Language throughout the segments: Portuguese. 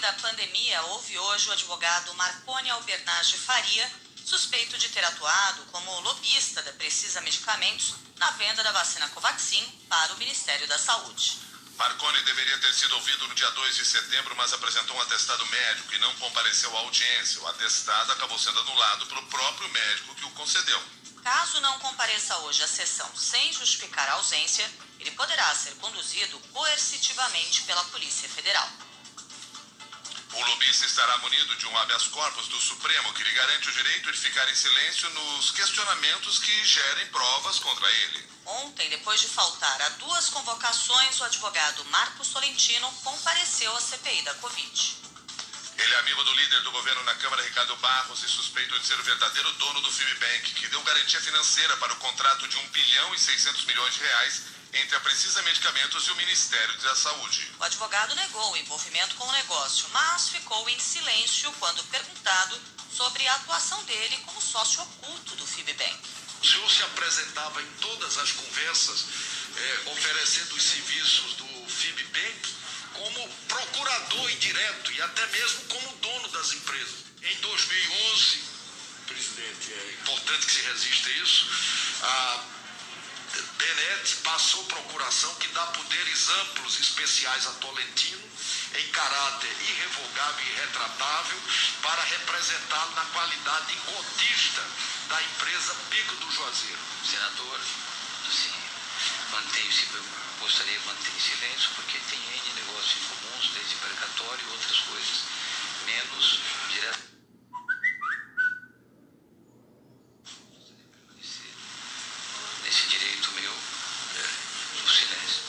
Da pandemia houve hoje o advogado Marconi Albernaz Faria, suspeito de ter atuado como lobista da Precisa Medicamentos na venda da vacina Covaxin para o Ministério da Saúde. Marconi deveria ter sido ouvido no dia 2 de setembro, mas apresentou um atestado médico e não compareceu à audiência. O atestado acabou sendo anulado pelo próprio médico que o concedeu. Caso não compareça hoje à sessão sem justificar a ausência, ele poderá ser conduzido coercitivamente pela Polícia Federal. O lobista estará munido de um habeas corpus do Supremo que lhe garante o direito de ficar em silêncio nos questionamentos que gerem provas contra ele. Ontem, depois de faltar a duas convocações, o advogado Marcos Tolentino compareceu à CPI da Covid. Ele é amigo do líder do governo na Câmara, Ricardo Barros, e suspeito de ser o verdadeiro dono do Fibbank, que deu garantia financeira para o contrato de 1 bilhão e 600 milhões de reais entre a Precisa Medicamentos e o Ministério da Saúde. O advogado negou o envolvimento com o negócio, mas ficou em silêncio quando perguntado sobre a atuação dele como sócio oculto do Fibbank. O senhor se apresentava em todas as conversas eh, oferecendo os serviços do Fibbank como procurador indireto e até mesmo como dono das empresas. Em 2011, presidente, é importante que se resista a isso, a Benet passou procuração que dá poderes amplos especiais a Tolentino em caráter irrevogável e retratável para representá-lo na qualidade de cotista da empresa Pico do Juazeiro. Senador, assim, mantenho-se, gostaria de manter em silêncio, porque tem N negócios comuns, desde precatório e outras coisas, menos direto. Nesse direito meu, é, do silêncio.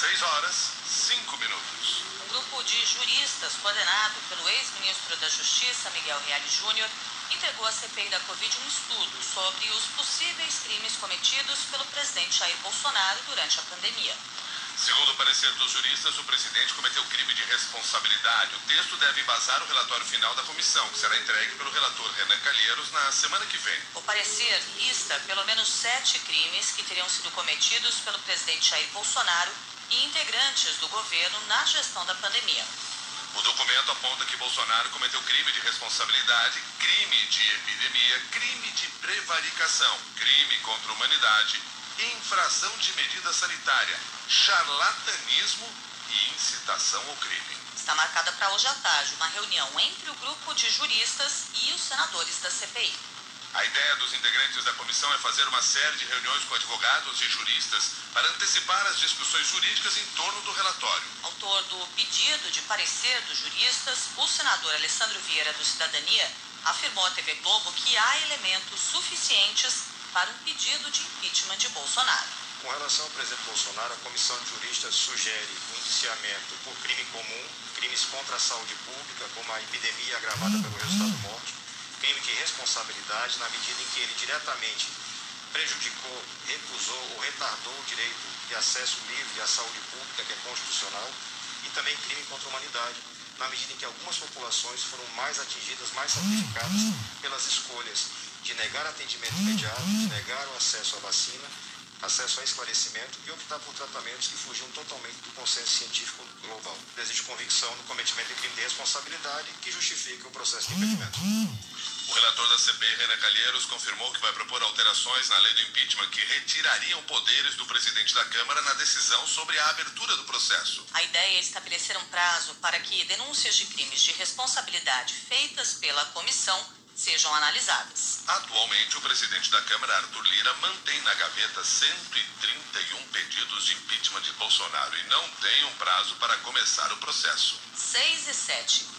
6 horas, 5 minutos. Um grupo de juristas coordenado pelo ex-ministro da Justiça, Miguel Reale Júnior, entregou à CPI da Covid um estudo sobre os possíveis crimes cometidos pelo presidente Jair Bolsonaro durante a pandemia. Segundo o parecer dos juristas, o presidente cometeu crime de responsabilidade. O texto deve embasar o relatório final da comissão, que será entregue pelo relator Renan Calheiros na semana que vem. O parecer lista pelo menos sete crimes que teriam sido cometidos pelo presidente Jair Bolsonaro e integrantes do governo na gestão da pandemia. O documento aponta que Bolsonaro cometeu crime de responsabilidade, crime de epidemia, crime de prevaricação, crime contra a humanidade, infração de medida sanitária, charlatanismo e incitação ao crime. Está marcada para hoje à tarde uma reunião entre o grupo de juristas e os senadores da CPI. A ideia dos integrantes da comissão é fazer uma série de reuniões com advogados e juristas para antecipar as discussões jurídicas em torno do relatório. Autor do pedido de parecer dos juristas, o senador Alessandro Vieira do Cidadania afirmou à TV Globo que há elementos suficientes para um pedido de impeachment de Bolsonaro. Com relação ao presidente Bolsonaro, a comissão de juristas sugere o indiciamento por crime comum, crimes contra a saúde pública, como a epidemia agravada pelo resultado morte, crime de responsabilidade, na medida em que ele diretamente prejudicou, recusou ou retardou o direito de acesso livre à saúde pública, que é constitucional, e também crime contra a humanidade, na medida em que algumas populações foram mais atingidas, mais sacrificadas pelas escolhas de negar atendimento imediato, de negar o acesso à vacina, acesso a esclarecimento e optar por tratamentos que fugiam totalmente do consenso científico global. Existe convicção no cometimento de crime de responsabilidade que justifica o processo de impedimento. O relator da CPI, Renan Calheiros, confirmou que vai propor alterações na lei do impeachment que retirariam poderes do presidente da Câmara na decisão sobre a abertura do processo. A ideia é estabelecer um prazo para que denúncias de crimes de responsabilidade feitas pela comissão sejam analisadas. Atualmente, o presidente da Câmara, Arthur Lira, mantém na gaveta 131 pedidos de impeachment de Bolsonaro e não tem um prazo para começar o processo. 6 e 7.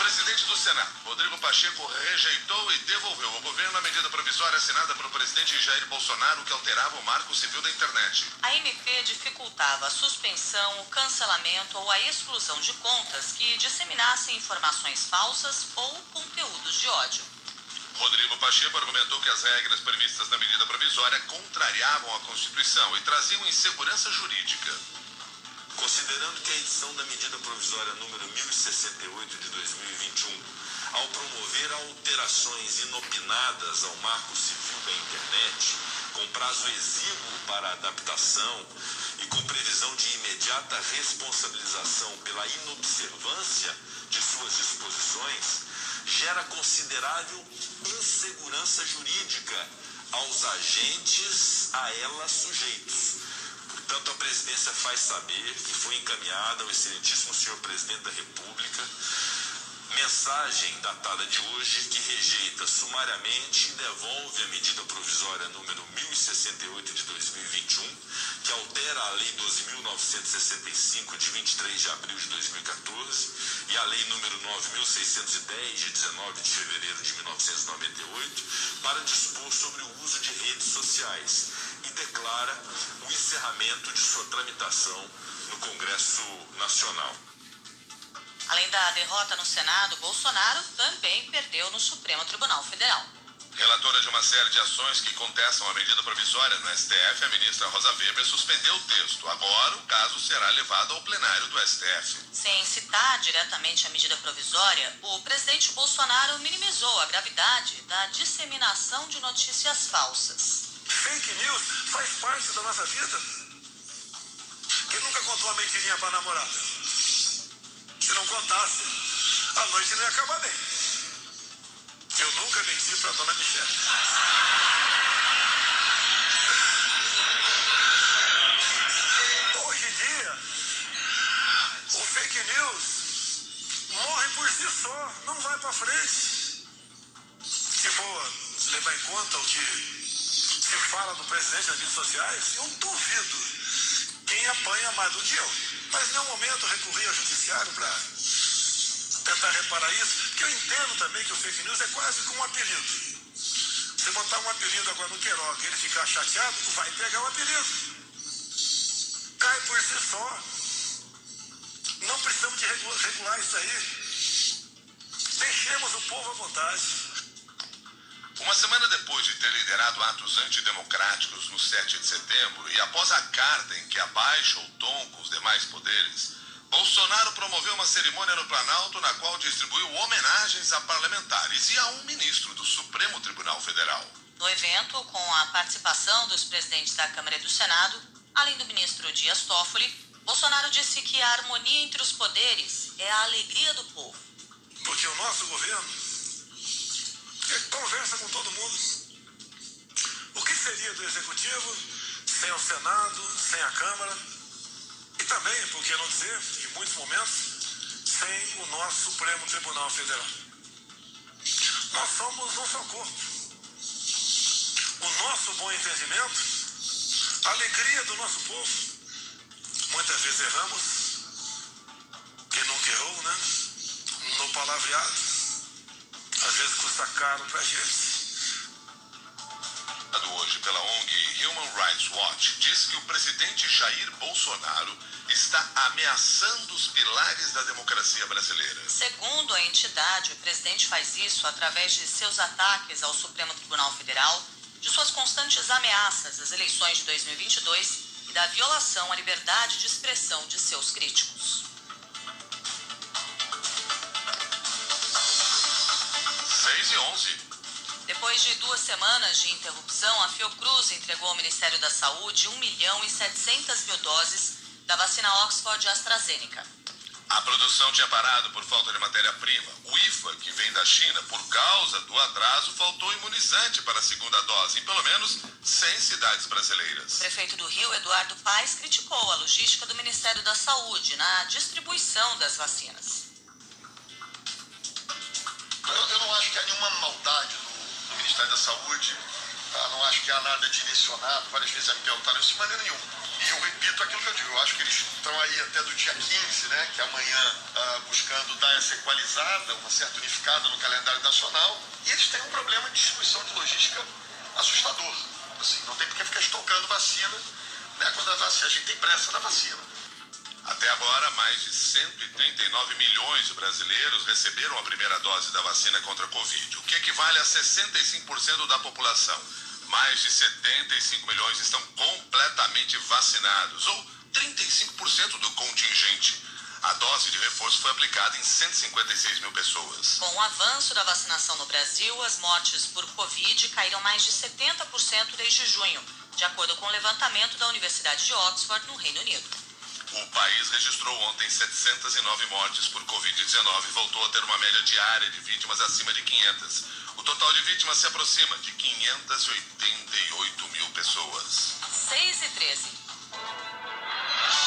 O presidente do Senado, Rodrigo Pacheco, rejeitou e devolveu ao governo a medida provisória assinada pelo presidente Jair Bolsonaro que alterava o marco civil da internet. A MP dificultava a suspensão, o cancelamento ou a exclusão de contas que disseminassem informações falsas ou conteúdos de ódio. Rodrigo Pacheco argumentou que as regras previstas na medida provisória contrariavam a Constituição e traziam insegurança jurídica. Considerando que a edição da medida provisória número 1068 de 2021, ao promover alterações inopinadas ao marco civil da internet, com prazo exíguo para adaptação e com previsão de imediata responsabilização pela inobservância de suas disposições, gera considerável insegurança jurídica aos agentes a ela sujeitos. Portanto, a presidência faz saber que foi encaminhada ao excelentíssimo senhor presidente da República. Mensagem datada de hoje que rejeita sumariamente e devolve a medida provisória número 1068 de 2021, que altera a Lei 12.965 de 23 de abril de 2014 e a Lei número 9.610 de 19 de fevereiro de 1998 para dispor sobre o uso de redes sociais e declara o encerramento de sua tramitação no Congresso Nacional. Além da derrota no Senado, Bolsonaro também perdeu no Supremo Tribunal Federal. Relatora de uma série de ações que contestam a medida provisória no STF, a ministra Rosa Weber suspendeu o texto. Agora, o caso será levado ao plenário do STF. Sem citar diretamente a medida provisória, o presidente Bolsonaro minimizou a gravidade da disseminação de notícias falsas. Fake news faz parte da nossa vida. Quem nunca contou uma mentirinha para namorada? Se não contasse, a noite não ia acabar bem. Eu nunca menti para dona Michelle. Hoje em dia, o fake news morre por si só, não vai para frente. Se for levar em conta o que se fala do presidente nas redes sociais, eu duvido quem apanha mais do que eu. Mas em nenhum momento recorri ao judiciário para tentar reparar isso, porque eu entendo também que o fake news é quase como um apelido. Você botar um apelido agora no Queiroga e ele ficar chateado, vai pegar o apelido. Cai por si só. Não precisamos de regular isso aí. Deixemos o povo à vontade. Uma semana depois de ter liderado atos antidemocráticos no 7 de setembro e após a carta em que abaixa o tom com os demais poderes, Bolsonaro promoveu uma cerimônia no Planalto na qual distribuiu homenagens a parlamentares e a um ministro do Supremo Tribunal Federal. No evento, com a participação dos presidentes da Câmara e do Senado, além do ministro Dias Toffoli, Bolsonaro disse que a harmonia entre os poderes é a alegria do povo. Porque o nosso governo conversa com todo mundo. O que seria do Executivo sem o Senado, sem a Câmara? E também, por que não dizer, em muitos momentos, sem o nosso Supremo Tribunal Federal. Nós somos um só corpo. O nosso bom entendimento, a alegria do nosso povo. Muitas vezes erramos, quem nunca errou, né? No palavreado às vezes custa caro para a gente. Hoje pela ONG Human Rights Watch diz que o presidente Jair Bolsonaro está ameaçando os pilares da democracia brasileira. Segundo a entidade, o presidente faz isso através de seus ataques ao Supremo Tribunal Federal, de suas constantes ameaças às eleições de 2022 e da violação à liberdade de expressão de seus críticos. 6 e 11. Depois de duas semanas de interrupção, a Fiocruz entregou ao Ministério da Saúde 1 milhão e 700 mil doses da vacina Oxford AstraZeneca. A produção tinha parado por falta de matéria-prima. O IFA, que vem da China, por causa do atraso, faltou imunizante para a segunda dose em pelo menos 100 cidades brasileiras. O prefeito do Rio, Eduardo Paes, criticou a logística do Ministério da Saúde na distribuição das vacinas. Que há nenhuma maldade no, no Ministério da Saúde. Tá? Não acho que há nada direcionado. Várias vezes me perguntaram isso de maneira nenhuma. E eu repito aquilo que eu digo, eu acho que eles estão aí até do dia 15, né, que é amanhã, ah, buscando dar essa equalizada, uma certa unificada no calendário nacional, e eles têm um problema de distribuição de logística assustador. Assim, não tem porque ficar estocando vacina, né, quando a, vacina, a gente tem pressa na vacina. Até agora, mais de 139 milhões de brasileiros receberam a primeira dose da vacina contra a Covid, o que equivale a 65% da população. Mais de 75 milhões estão completamente vacinados, ou 35% do contingente. A dose de reforço foi aplicada em 156 mil pessoas. Com o avanço da vacinação no Brasil, as mortes por Covid caíram mais de 70% desde junho, de acordo com o levantamento da Universidade de Oxford, no Reino Unido. O país registrou ontem 709 mortes por Covid-19 e voltou a ter uma média diária de vítimas acima de 500. O total de vítimas se aproxima de 588 mil pessoas. 6 e 13.